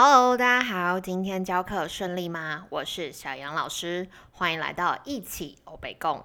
Hello，大家好，今天教课顺利吗？我是小杨老师，欢迎来到一起欧北共。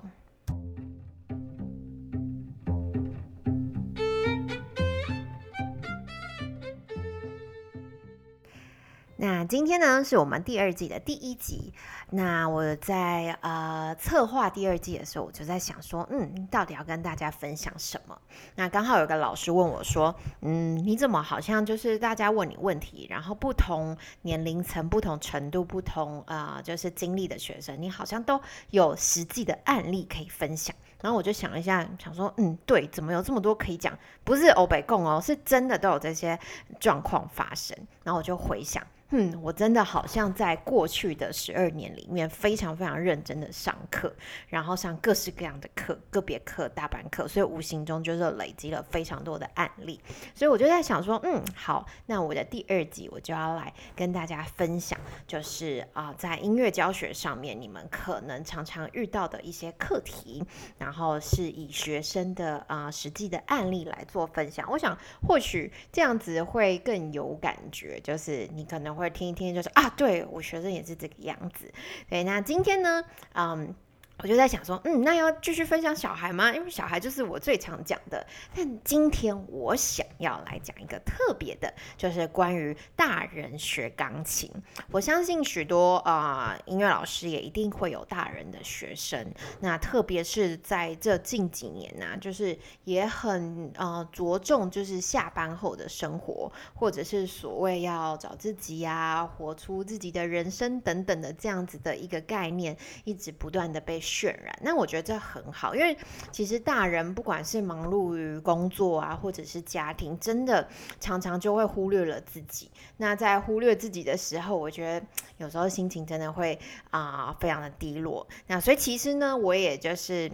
那今天呢，是我们第二季的第一集。那我在呃策划第二季的时候，我就在想说，嗯，到底要跟大家分享什么？那刚好有个老师问我说，嗯，你怎么好像就是大家问你问题，然后不同年龄层、不同程度、不同呃就是经历的学生，你好像都有实际的案例可以分享。然后我就想了一下，想说，嗯，对，怎么有这么多可以讲？不是欧北共哦，是真的都有这些状况发生。然后我就回想。嗯，我真的好像在过去的十二年里面，非常非常认真的上课，然后上各式各样的课，个别课、大班课，所以无形中就是累积了非常多的案例。所以我就在想说，嗯，好，那我的第二集我就要来跟大家分享，就是啊，在音乐教学上面，你们可能常常遇到的一些课题，然后是以学生的啊实际的案例来做分享。我想或许这样子会更有感觉，就是你可能会。听一听，就是啊，对我学生也是这个样子。对，那今天呢，嗯。我就在想说，嗯，那要继续分享小孩吗？因为小孩就是我最常讲的。但今天我想要来讲一个特别的，就是关于大人学钢琴。我相信许多啊音乐老师也一定会有大人的学生。那特别是在这近几年呢，就是也很呃着重就是下班后的生活，或者是所谓要找自己呀，活出自己的人生等等的这样子的一个概念，一直不断的被。渲染，那我觉得这很好，因为其实大人不管是忙碌于工作啊，或者是家庭，真的常常就会忽略了自己。那在忽略自己的时候，我觉得 有时候心情真的会啊非常的低落。那所以其实呢，我也就是。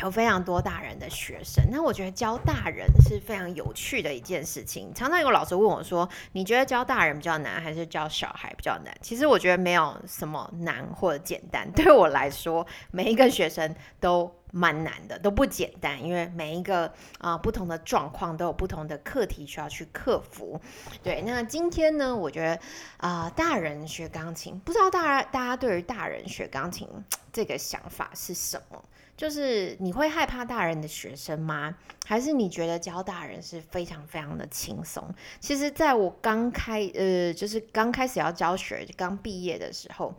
有非常多大人的学生，那我觉得教大人是非常有趣的一件事情。常常有老师问我说：“你觉得教大人比较难，还是教小孩比较难？”其实我觉得没有什么难或者简单。对我来说，每一个学生都蛮难的，都不简单，因为每一个啊不同的状况都有不同的课题需要去克服。对，那今天呢，我觉得啊，大人学钢琴，不知道大家大家对于大人学钢琴 这个想法是什么？就是你会害怕大人的学生吗？还是你觉得教大人是非常非常的轻松？其实，在我刚开呃，就是刚开始要教学、刚毕业的时候。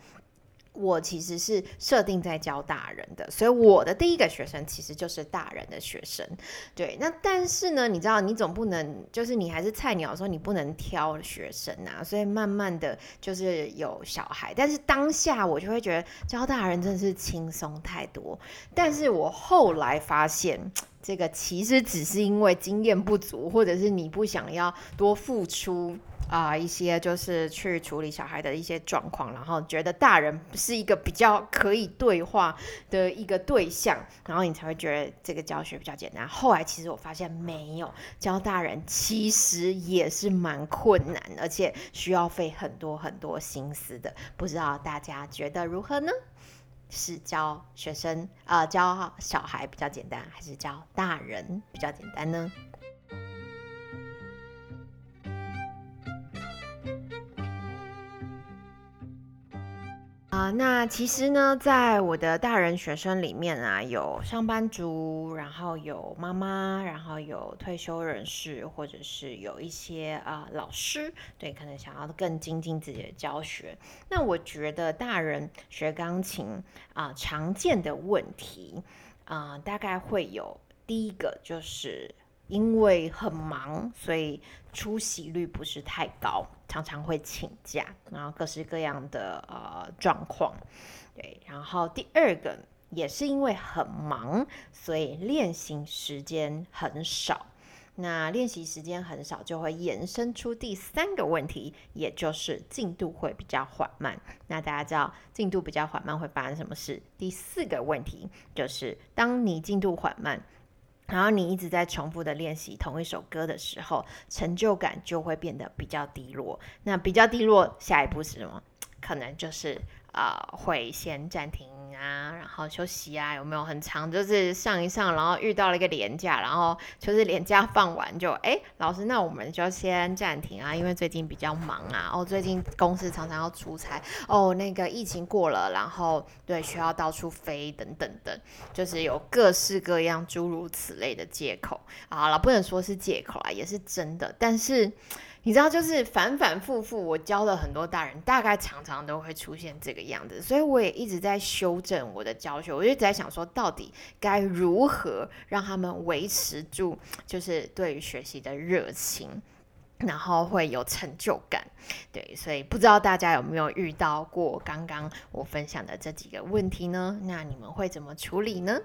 我其实是设定在教大人的，所以我的第一个学生其实就是大人的学生。对，那但是呢，你知道，你总不能就是你还是菜鸟的时候，你不能挑学生啊。所以慢慢的就是有小孩，但是当下我就会觉得教大人真的是轻松太多。但是我后来发现，这个其实只是因为经验不足，或者是你不想要多付出。啊，一些就是去处理小孩的一些状况，然后觉得大人是一个比较可以对话的一个对象，然后你才会觉得这个教学比较简单。后来其实我发现没有教大人，其实也是蛮困难，而且需要费很多很多心思的。不知道大家觉得如何呢？是教学生啊，教小孩比较简单，还是教大人比较简单呢？啊，那其实呢，在我的大人学生里面啊，有上班族，然后有妈妈，然后有退休人士，或者是有一些啊老师，对，可能想要更精进自己的教学。那我觉得大人学钢琴啊，常见的问题啊，大概会有第一个就是。因为很忙，所以出席率不是太高，常常会请假，然后各式各样的呃状况，对。然后第二个也是因为很忙，所以练习时间很少。那练习时间很少，就会衍生出第三个问题，也就是进度会比较缓慢。那大家知道进度比较缓慢会发生什么事？第四个问题就是当你进度缓慢。然后你一直在重复的练习同一首歌的时候，成就感就会变得比较低落。那比较低落，下一步是什么？可能就是啊，会先暂停啊，然后休息啊，有没有很长？就是上一上，然后遇到了一个廉假，然后就是廉假放完就，哎，老师，那我们就先暂停啊，因为最近比较忙啊，哦，最近公司常常要出差，哦，那个疫情过了，然后对需要到处飞等等等，就是有各式各样诸如此类的借口。好了，不能说是借口啊，也是真的，但是。你知道，就是反反复复，我教了很多大人，大概常常都会出现这个样子，所以我也一直在修正我的教学。我就在想说，到底该如何让他们维持住，就是对于学习的热情，然后会有成就感。对，所以不知道大家有没有遇到过刚刚我分享的这几个问题呢？那你们会怎么处理呢？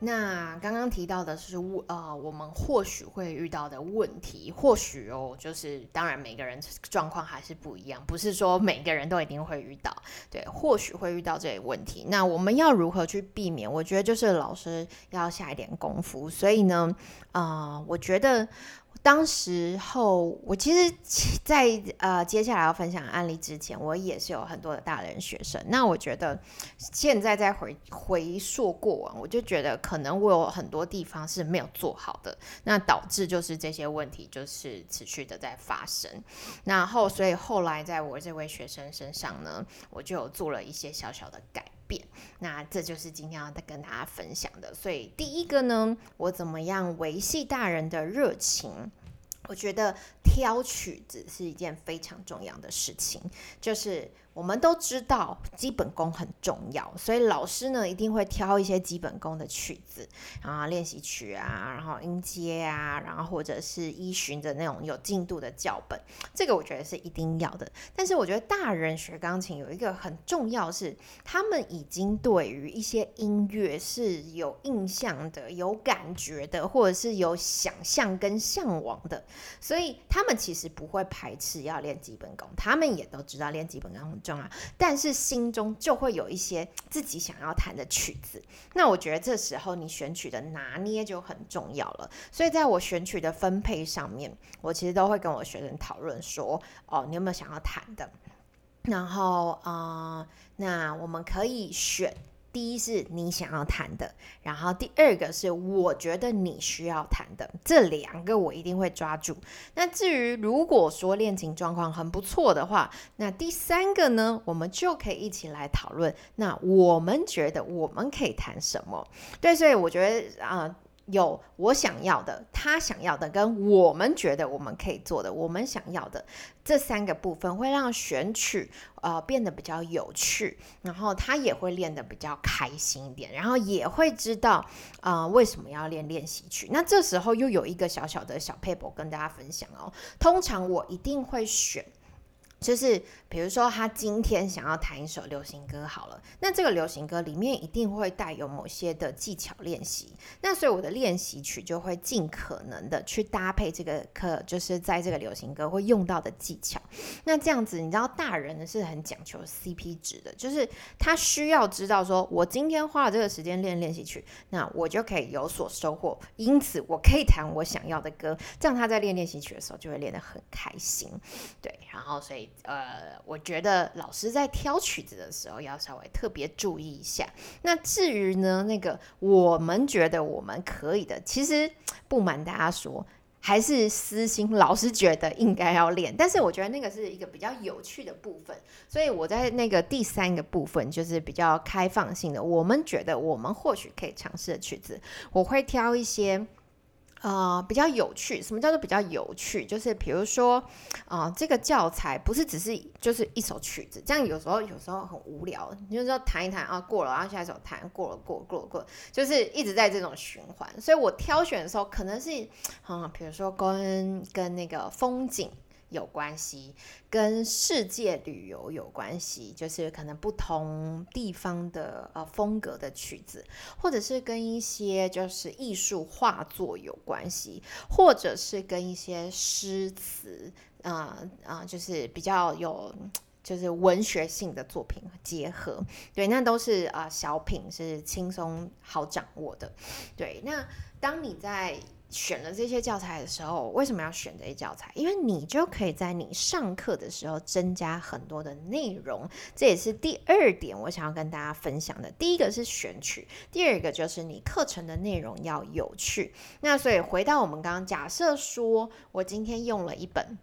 那刚刚提到的是，呃，我们或许会遇到的问题，或许哦，就是当然每个人状况还是不一样，不是说每个人都一定会遇到，对，或许会遇到这些问题。那我们要如何去避免？我觉得就是老师要下一点功夫。所以呢，啊，我觉得。当时候，我其实，在呃接下来要分享案例之前，我也是有很多的大人学生。那我觉得现在再回回溯过往，我就觉得可能我有很多地方是没有做好的，那导致就是这些问题就是持续的在发生。然后，所以后来在我这位学生身上呢，我就有做了一些小小的改。那这就是今天要跟大家分享的。所以第一个呢，我怎么样维系大人的热情？我觉得挑曲子是一件非常重要的事情，就是。我们都知道基本功很重要，所以老师呢一定会挑一些基本功的曲子啊，练习曲啊，然后音阶啊，然后或者是依循着那种有进度的教本，这个我觉得是一定要的。但是我觉得大人学钢琴有一个很重要是，他们已经对于一些音乐是有印象的、有感觉的，或者是有想象跟向往的，所以他们其实不会排斥要练基本功，他们也都知道练基本功。重要，但是心中就会有一些自己想要弹的曲子。那我觉得这时候你选曲的拿捏就很重要了。所以在我选曲的分配上面，我其实都会跟我学生讨论说：哦，你有没有想要弹的？然后啊，那我们可以选。第一是你想要谈的，然后第二个是我觉得你需要谈的，这两个我一定会抓住。那至于如果说恋情状况很不错的话，那第三个呢，我们就可以一起来讨论。那我们觉得我们可以谈什么？对，所以我觉得啊。有我想要的，他想要的，跟我们觉得我们可以做的，我们想要的这三个部分，会让选曲呃变得比较有趣，然后他也会练得比较开心一点，然后也会知道啊为什么要练练习曲。那这时候又有一个小小的小 paper 跟大家分享哦，通常我一定会选。就是比如说，他今天想要弹一首流行歌，好了，那这个流行歌里面一定会带有某些的技巧练习，那所以我的练习曲就会尽可能的去搭配这个课，就是在这个流行歌会用到的技巧。那这样子，你知道大人呢是很讲求 CP 值的，就是他需要知道说，我今天花了这个时间练练习曲，那我就可以有所收获，因此我可以弹我想要的歌，这样他在练练习曲的时候就会练得很开心，对，然后所以。呃，我觉得老师在挑曲子的时候要稍微特别注意一下。那至于呢，那个我们觉得我们可以的，其实不瞒大家说，还是私心，老师觉得应该要练。但是我觉得那个是一个比较有趣的部分，所以我在那个第三个部分就是比较开放性的，我们觉得我们或许可以尝试的曲子，我会挑一些。呃，比较有趣。什么叫做比较有趣？就是比如说，啊，这个教材不是只是就是一首曲子，这样有时候有时候很无聊。你就说弹一弹啊，过了，然后下一首弹过了，过过了过，就是一直在这种循环。所以我挑选的时候，可能是啊，比如说跟跟那个风景。有关系，跟世界旅游有关系，就是可能不同地方的呃风格的曲子，或者是跟一些就是艺术画作有关系，或者是跟一些诗词，啊啊，就是比较有。就是文学性的作品结合，对，那都是啊小品，是轻松好掌握的。对，那当你在选了这些教材的时候，为什么要选这些教材？因为你就可以在你上课的时候增加很多的内容，这也是第二点我想要跟大家分享的。第一个是选取，第二个就是你课程的内容要有趣。那所以回到我们刚刚假设说，我今天用了一本。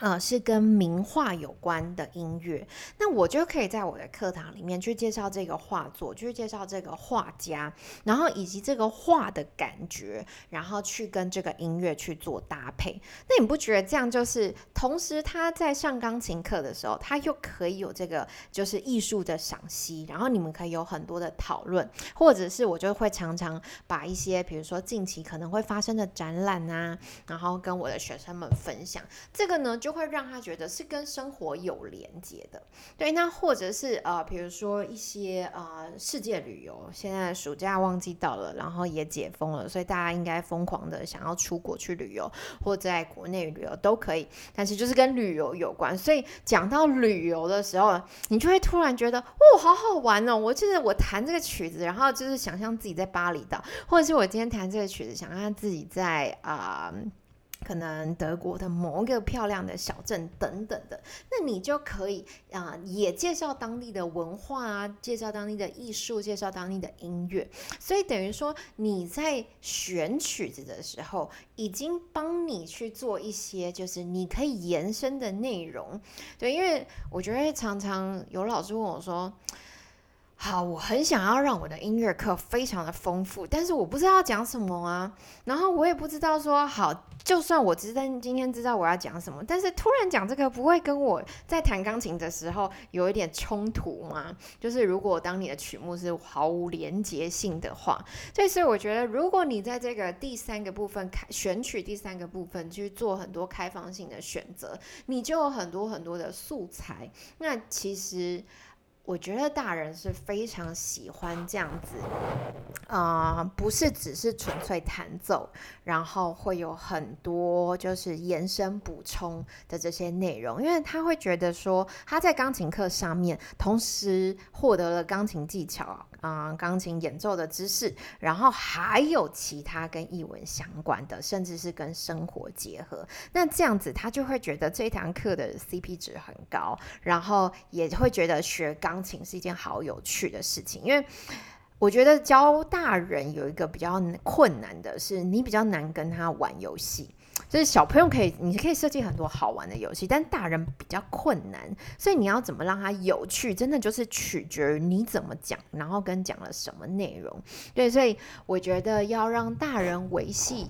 呃，是跟名画有关的音乐，那我就可以在我的课堂里面去介绍这个画作，去介绍这个画家，然后以及这个画的感觉，然后去跟这个音乐去做搭配。那你不觉得这样就是同时他在上钢琴课的时候，他又可以有这个就是艺术的赏析，然后你们可以有很多的讨论，或者是我就会常常把一些比如说近期可能会发生的展览啊，然后跟我的学生们分享。这个呢？就会让他觉得是跟生活有连接的，对。那或者是呃，比如说一些呃世界旅游，现在暑假旺季到了，然后也解封了，所以大家应该疯狂的想要出国去旅游，或在国内旅游都可以。但是就是跟旅游有关，所以讲到旅游的时候，你就会突然觉得哦，好好玩哦！我就是我弹这个曲子，然后就是想象自己在巴厘岛，或者是我今天弹这个曲子，想象自己在啊。可能德国的某一个漂亮的小镇等等的，那你就可以啊，也介绍当地的文化啊，介绍当地的艺术，介绍当地的音乐。所以等于说你在选曲子的时候，已经帮你去做一些就是你可以延伸的内容。对，因为我觉得常常有老师问我说。好，我很想要让我的音乐课非常的丰富，但是我不知道讲什么啊。然后我也不知道说，好，就算我知道今天知道我要讲什么，但是突然讲这个不会跟我在弹钢琴的时候有一点冲突吗？就是如果当你的曲目是毫无连结性的话，所以所以我觉得，如果你在这个第三个部分开选取第三个部分去做很多开放性的选择，你就有很多很多的素材。那其实。我觉得大人是非常喜欢这样子，啊，不是只是纯粹弹奏，然后会有很多就是延伸补充的这些内容，因为他会觉得说他在钢琴课上面同时获得了钢琴技巧啊，钢琴演奏的知识，然后还有其他跟译文相关的，甚至是跟生活结合，那这样子他就会觉得这堂课的 CP 值很高，然后也会觉得学钢。琴是一件好有趣的事情，因为我觉得教大人有一个比较困难的是，你比较难跟他玩游戏。就是小朋友可以，你可以设计很多好玩的游戏，但大人比较困难。所以你要怎么让他有趣，真的就是取决于你怎么讲，然后跟讲了什么内容。对，所以我觉得要让大人维系。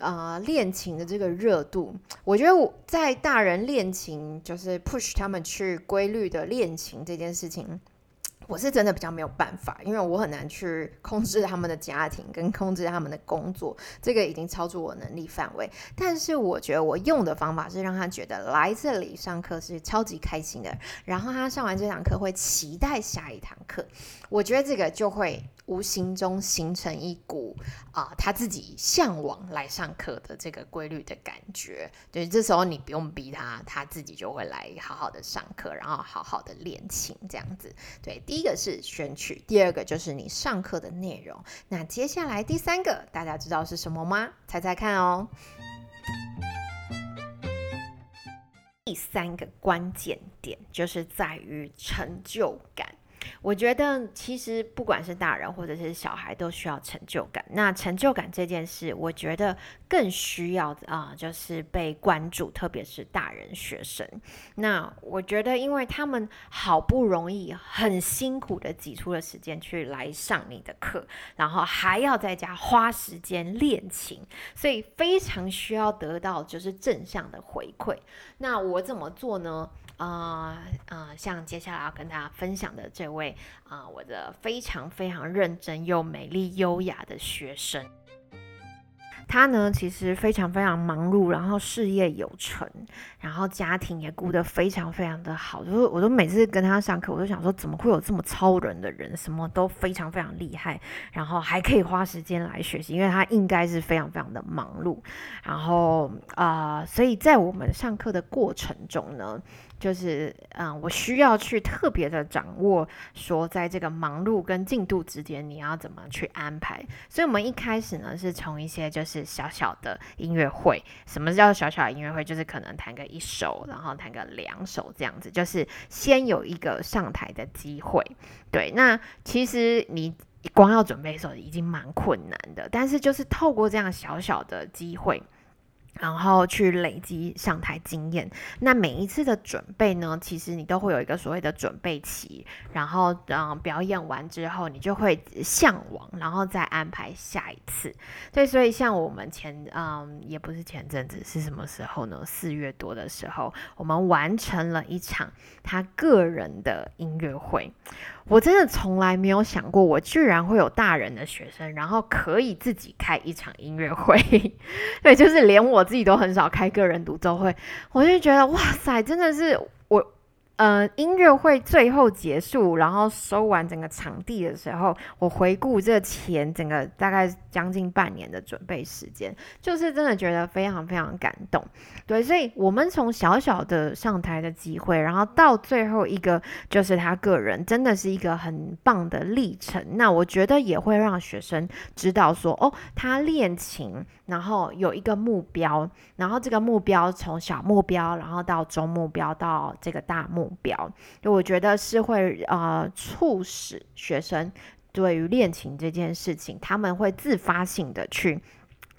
啊，练琴的这个热度，我觉得我在大人练琴，就是 push 他们去规律的练琴这件事情。我是真的比较没有办法，因为我很难去控制他们的家庭跟控制他们的工作，这个已经超出我能力范围。但是我觉得我用的方法是让他觉得来这里上课是超级开心的，然后他上完这堂课会期待下一堂课。我觉得这个就会无形中形成一股啊他自己向往来上课的这个规律的感觉。对，这时候你不用逼他，他自己就会来好好的上课，然后好好的练琴这样子。对，第。一个是选曲，第二个就是你上课的内容。那接下来第三个，大家知道是什么吗？猜猜看哦。第三个关键点就是在于成就感。我觉得其实不管是大人或者是小孩都需要成就感。那成就感这件事，我觉得更需要啊，就是被关注，特别是大人学生。那我觉得，因为他们好不容易很辛苦的挤出了时间去来上你的课，然后还要在家花时间练琴，所以非常需要得到就是正向的回馈。那我怎么做呢？啊啊，像接下来要跟大家分享的这位啊，我的非常非常认真又美丽优雅的学生。他呢，其实非常非常忙碌，然后事业有成，然后家庭也顾得非常非常的好。就是我都每次跟他上课，我都想说，怎么会有这么超人的人，什么都非常非常厉害，然后还可以花时间来学习，因为他应该是非常非常的忙碌。然后啊，所以在我们上课的过程中呢，就是嗯，我需要去特别的掌握，说在这个忙碌跟进度之间，你要怎么去安排。所以，我们一开始呢，是从一些就是小小的音乐会。什么叫小小的音乐会？就是可能弹个一首，然后弹个两首这样子，就是先有一个上台的机会。对，那其实你光要准备的时候已经蛮困难的，但是就是透过这样小小的机会。然后去累积上台经验。那每一次的准备呢，其实你都会有一个所谓的准备期。然后，嗯，表演完之后，你就会向往，然后再安排下一次。对，所以像我们前，嗯，也不是前阵子，是什么时候呢？四月多的时候，我们完成了一场他个人的音乐会。我真的从来没有想过，我居然会有大人的学生，然后可以自己开一场音乐会。对，就是连我自己都很少开个人独奏会，我就觉得哇塞，真的是。呃，音乐会最后结束，然后收完整个场地的时候，我回顾这前整个大概将近半年的准备时间，就是真的觉得非常非常感动。对，所以我们从小小的上台的机会，然后到最后一个就是他个人，真的是一个很棒的历程。那我觉得也会让学生知道说，哦，他练琴，然后有一个目标，然后这个目标从小目标，然后到中目标，到这个大目。表，就我觉得是会呃促使学生对于恋情这件事情，他们会自发性的去。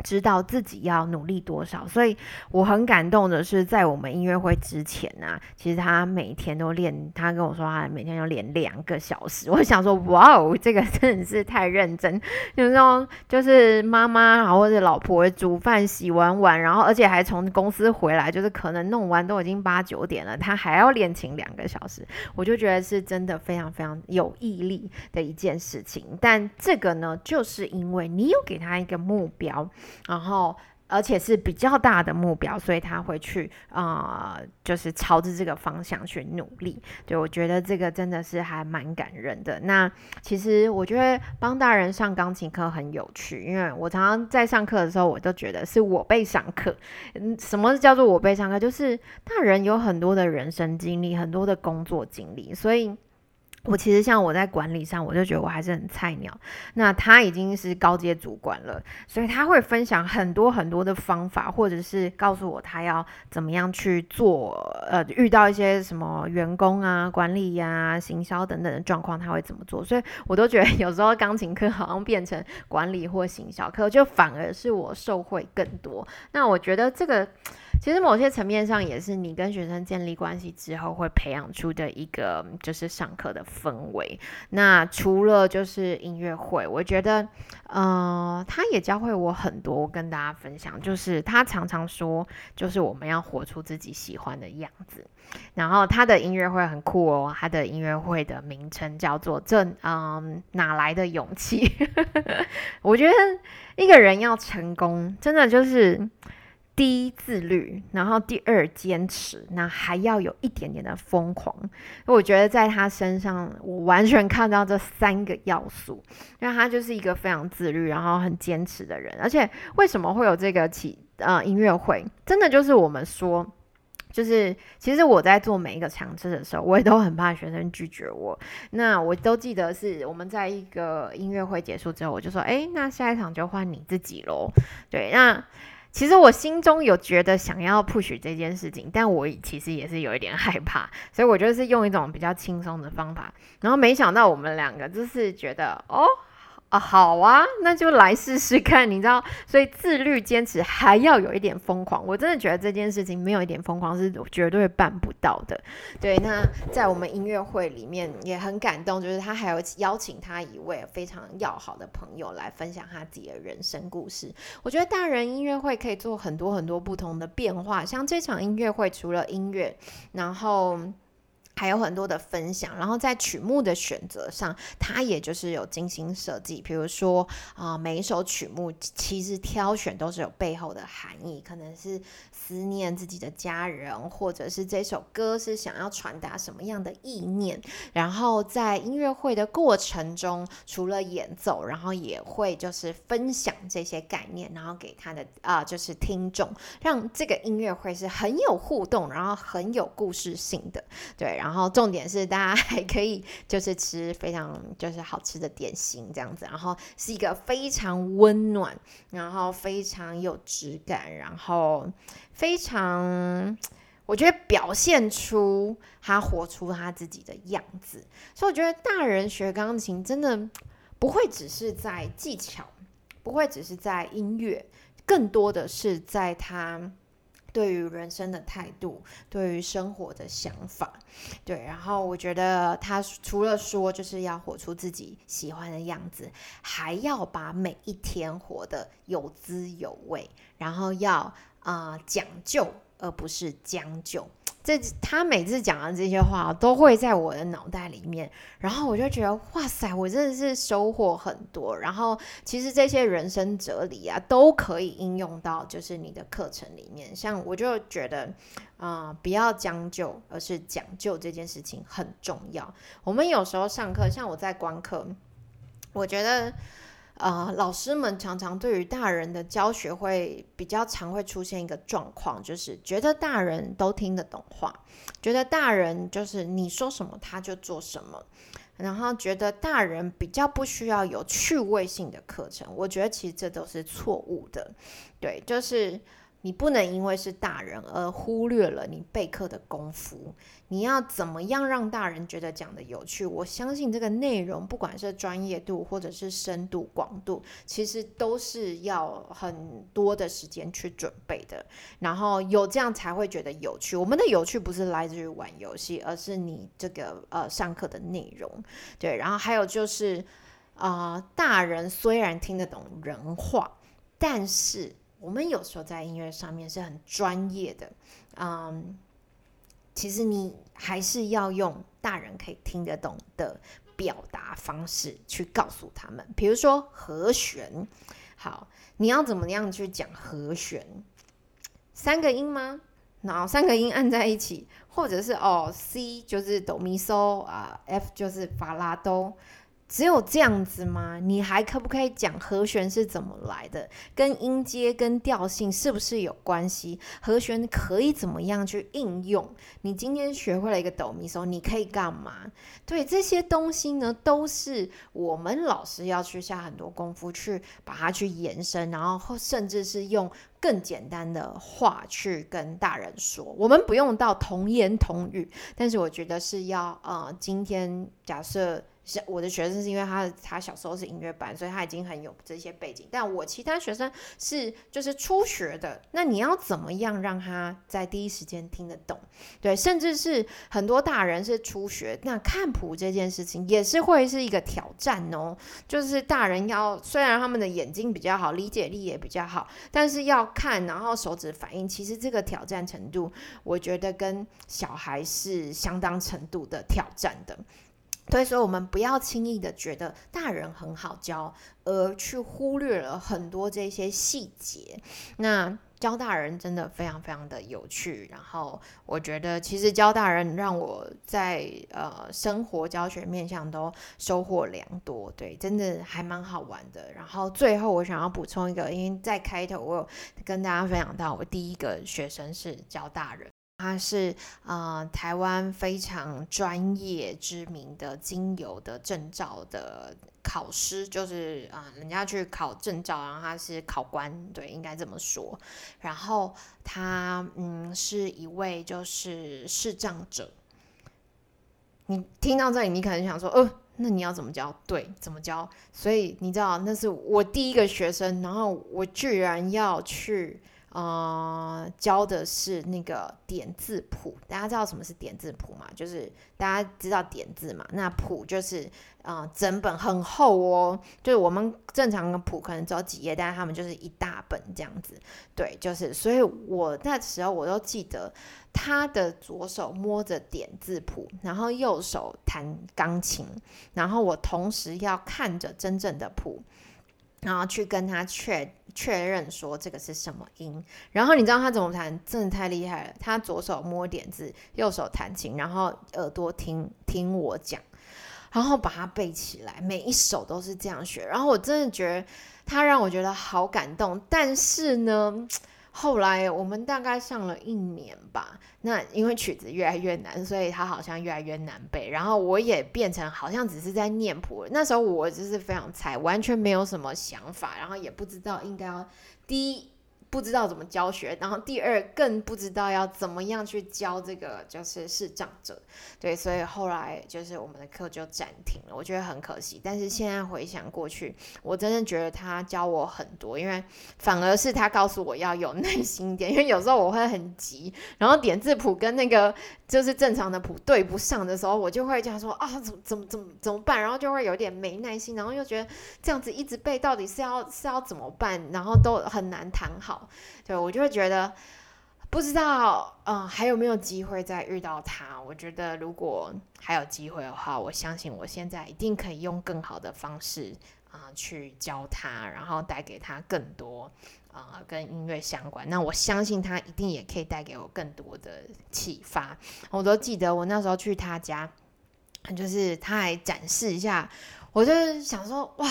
知道自己要努力多少，所以我很感动的是，在我们音乐会之前呢，其实他每天都练，他跟我说他每天要练两个小时。我想说，哇哦，这个真的是太认真。有那种就是妈妈然后或者老婆煮饭、洗完碗，然后而且还从公司回来，就是可能弄完都已经八九点了，他还要练琴两个小时，我就觉得是真的非常非常有毅力的一件事情。但这个呢，就是因为你有给他一个目标。然后，而且是比较大的目标，所以他会去啊，就是朝着这个方向去努力。对我觉得这个真的是还蛮感人的。那其实我觉得帮大人上钢琴课很有趣，因为我常常在上课的时候，我都觉得是我被上课。嗯，什么叫做我被上课？就是大人有很多的人生经历，很多的工作经历，所以。我其实像我在管理上，我就觉得我还是很菜鸟。那他已经是高阶主管了，所以他会分享很多很多的方法，或者是告诉我他要怎么样去做。呃，遇到一些什么员工啊、管理呀、行销等等的状况，他会怎么做？所以我都觉得有时候钢琴课好像变成管理或行销课，就反而是我受惠更多。那我觉得这个。其实某些层面上也是你跟学生建立关系之后会培养出的一个就是上课的氛围。那除了就是音乐会，我觉得，呃，他也教会我很多，跟大家分享。就是他常常说，就是我们要活出自己喜欢的样子。然后他的音乐会很酷哦，他的音乐会的名称叫做“这嗯哪来的勇气”。我觉得一个人要成功，真的就是。第一自律，然后第二坚持，那还要有一点点的疯狂。我觉得在他身上，我完全看到这三个要素，因为他就是一个非常自律，然后很坚持的人。而且为什么会有这个起呃音乐会？真的就是我们说，就是其实我在做每一个尝试的时候，我也都很怕学生拒绝我。那我都记得是我们在一个音乐会结束之后，我就说：“哎，那下一场就换你自己喽。”对，那。其实我心中有觉得想要 push 这件事情，但我其实也是有一点害怕，所以我就是用一种比较轻松的方法，然后没想到我们两个就是觉得哦。啊，好啊，那就来试试看，你知道，所以自律、坚持还要有一点疯狂。我真的觉得这件事情没有一点疯狂是绝对办不到的。对，那在我们音乐会里面也很感动，就是他还有邀请他一位非常要好的朋友来分享他自己的人生故事。我觉得大人音乐会可以做很多很多不同的变化，像这场音乐会除了音乐，然后。还有很多的分享，然后在曲目的选择上，他也就是有精心设计。比如说啊，每一首曲目其实挑选都是有背后的含义，可能是思念自己的家人，或者是这首歌是想要传达什么样的意念。然后在音乐会的过程中，除了演奏，然后也会就是分享这些概念，然后给他的啊就是听众，让这个音乐会是很有互动，然后很有故事性的。对，然后。重点是，大家还可以就是吃非常就是好吃的点心这样子，然后是一个非常温暖，然后非常有质感，然后非常 我觉得表现出他活出他自己的样子。所以我觉得大人学钢琴真的不会只是在技巧，不会只是在音乐，更多的是在他。对于人生的态度，对于生活的想法，对，然后我觉得他除了说就是要活出自己喜欢的样子，还要把每一天活得有滋有味，然后要啊讲究，而不是将就。这他每次讲的这些话都会在我的脑袋里面，然后我就觉得哇塞，我真的是收获很多。然后其实这些人生哲理啊，都可以应用到就是你的课程里面。像我就觉得啊，不要将就，而是讲究这件事情很重要。我们有时候上课，像我在观课，我觉得。啊，老师们常常对于大人的教学会比较常会出现一个状况，就是觉得大人都听得懂话，觉得大人就是你说什么他就做什么，然后觉得大人比较不需要有趣味性的课程。我觉得其实这都是错误的，对，就是。你不能因为是大人而忽略了你备课的功夫。你要怎么样让大人觉得讲的有趣？我相信这个内容，不管是专业度或者是深度广度，其实都是要很多的时间去准备的。然后有这样才会觉得有趣。我们的有趣不是来自于玩游戏，而是你这个呃上课的内容。对，然后还有就是啊，大人虽然听得懂人话，但是。我们有时候在音乐上面是很专业的，嗯，其实你还是要用大人可以听得懂的表达方式去告诉他们。比如说和弦，好，你要怎么样去讲和弦？三个音吗？然后三个音按在一起，或者是哦，C 就是哆咪嗦啊，F 就是法拉哆。只有这样子吗？你还可不可以讲和弦是怎么来的？跟音阶、跟调性是不是有关系？和弦可以怎么样去应用？你今天学会了一个哆咪嗦，你可以干嘛？对这些东西呢，都是我们老师要去下很多功夫去把它去延伸，然后甚至是用更简单的话去跟大人说。我们不用到童言童语，但是我觉得是要呃，今天假设。我的学生是因为他他小时候是音乐班，所以他已经很有这些背景。但我其他学生是就是初学的，那你要怎么样让他在第一时间听得懂？对，甚至是很多大人是初学，那看谱这件事情也是会是一个挑战哦。就是大人要虽然他们的眼睛比较好，理解力也比较好，但是要看然后手指反应，其实这个挑战程度，我觉得跟小孩是相当程度的挑战的。对所以，我们不要轻易的觉得大人很好教，而去忽略了很多这些细节。那教大人真的非常非常的有趣。然后，我觉得其实教大人让我在呃生活教学面向都收获良多。对，真的还蛮好玩的。然后最后我想要补充一个，因为在开头我有跟大家分享到，我第一个学生是教大人。他是呃台湾非常专业知名的精油的证照的考师，就是啊人家去考证照，然后他是考官，对，应该这么说。然后他嗯是一位就是视障者。你听到这里，你可能想说，呃，那你要怎么教？对，怎么教？所以你知道那是我第一个学生，然后我居然要去。呃，教的是那个点字谱。大家知道什么是点字谱吗？就是大家知道点字嘛，那谱就是呃整本很厚哦，就是我们正常的谱可能只有几页，但是他们就是一大本这样子。对，就是所以我那时候我都记得他的左手摸着点字谱，然后右手弹钢琴，然后我同时要看着真正的谱。然后去跟他确确认说这个是什么音，然后你知道他怎么弹，真的太厉害了。他左手摸点子，右手弹琴，然后耳朵听听我讲，然后把它背起来，每一首都是这样学。然后我真的觉得他让我觉得好感动，但是呢。后来我们大概上了一年吧，那因为曲子越来越难，所以它好像越来越难背。然后我也变成好像只是在念谱。那时候我就是非常菜，完全没有什么想法，然后也不知道应该要第一。不知道怎么教学，然后第二更不知道要怎么样去教这个就是视障者，对，所以后来就是我们的课就暂停了，我觉得很可惜。但是现在回想过去，我真的觉得他教我很多，因为反而是他告诉我要有耐心点，因为有时候我会很急，然后点字谱跟那个就是正常的谱对不上的时候，我就会这样说啊，怎么怎么怎么怎么办？然后就会有点没耐心，然后又觉得这样子一直背到底是要是要怎么办？然后都很难谈好。对我就会觉得不知道，嗯，还有没有机会再遇到他？我觉得如果还有机会的话，我相信我现在一定可以用更好的方式啊去教他，然后带给他更多啊跟音乐相关。那我相信他一定也可以带给我更多的启发。我都记得我那时候去他家，就是他还展示一下，我就想说哇。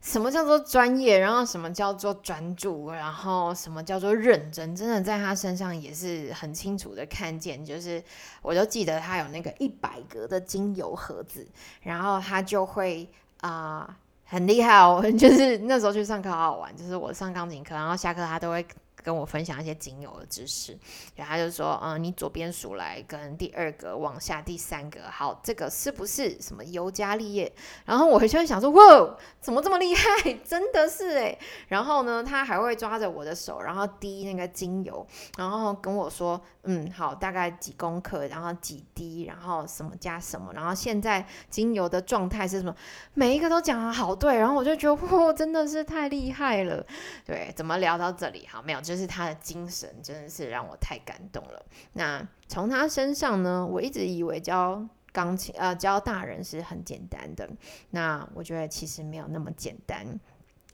什么叫做专业？然后什么叫做专注？然后什么叫做认真？真的在他身上也是很清楚的看见。就是我就记得他有那个一百格的精油盒子，然后他就会啊很厉害哦。就是那时候去上课好好玩，就是我上钢琴课，然后下课他都会。跟我分享一些精油的知识，然后他就说，嗯，你左边数来跟第二个往下第三个，好，这个是不是什么尤加利叶？然后我就会想说，哇，怎么这么厉害？真的是诶。然后呢，他还会抓着我的手，然后滴那个精油，然后跟我说，嗯，好，大概几公克，然后几滴，然后什么加什么，然后现在精油的状态是什么？每一个都讲的好对，然后我就觉得，哇，真的是太厉害了。对，怎么聊到这里？好，没有。就是他的精神真的是让我太感动了。那从他身上呢，我一直以为教钢琴呃教大人是很简单的，那我觉得其实没有那么简单。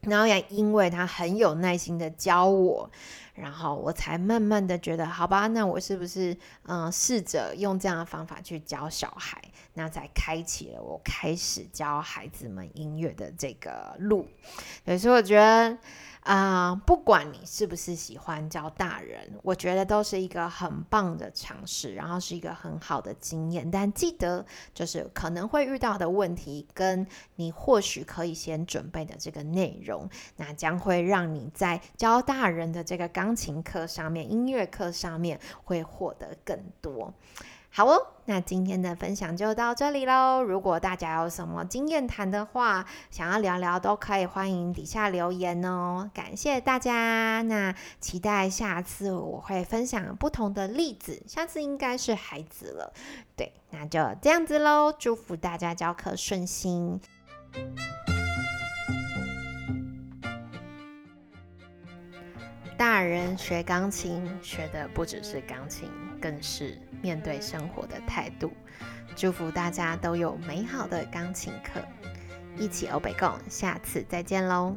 然后也因为他很有耐心的教我，然后我才慢慢的觉得，好吧，那我是不是嗯试着用这样的方法去教小孩，那才开启了我开始教孩子们音乐的这个路。所以我觉得。啊，不管你是不是喜欢教大人，我觉得都是一个很棒的尝试，然后是一个很好的经验。但记得，就是可能会遇到的问题，跟你或许可以先准备的这个内容，那将会让你在教大人的这个钢琴课上面、音乐课上面会获得更多。好哦，那今天的分享就到这里喽。如果大家有什么经验谈的话，想要聊聊，都可以欢迎底下留言哦。感谢大家，那期待下次我会分享不同的例子，下次应该是孩子了。对，那就这样子喽。祝福大家教课顺心。大人学钢琴，学的不只是钢琴，更是面对生活的态度。祝福大家都有美好的钢琴课，一起欧北共，下次再见喽。